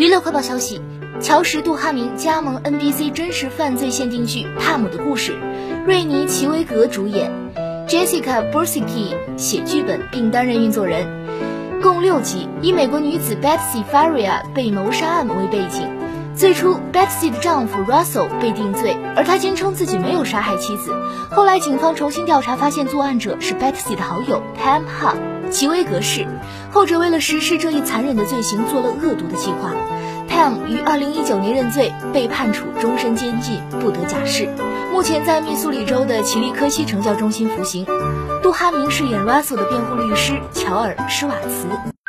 娱乐快报消息：乔什·杜哈明加盟 NBC 真实犯罪限定剧《帕姆的故事》，瑞尼·齐维格主演，Jessica b u r s i k i 写剧本并担任运作人，共六集，以美国女子 Betsy Faria 被谋杀案为背景。最初，Betsy 的丈夫 Russell 被定罪，而他坚称自己没有杀害妻子。后来，警方重新调查，发现作案者是 Betsy 的好友 Tam Huff，齐威格士。后者为了实施这一残忍的罪行，做了恶毒的计划。Tam 于2019年认罪，被判处终身监禁，不得假释。目前在密苏里州的奇利科西惩教中心服刑。杜哈明饰演 Russell 的辩护律师乔尔·施瓦茨。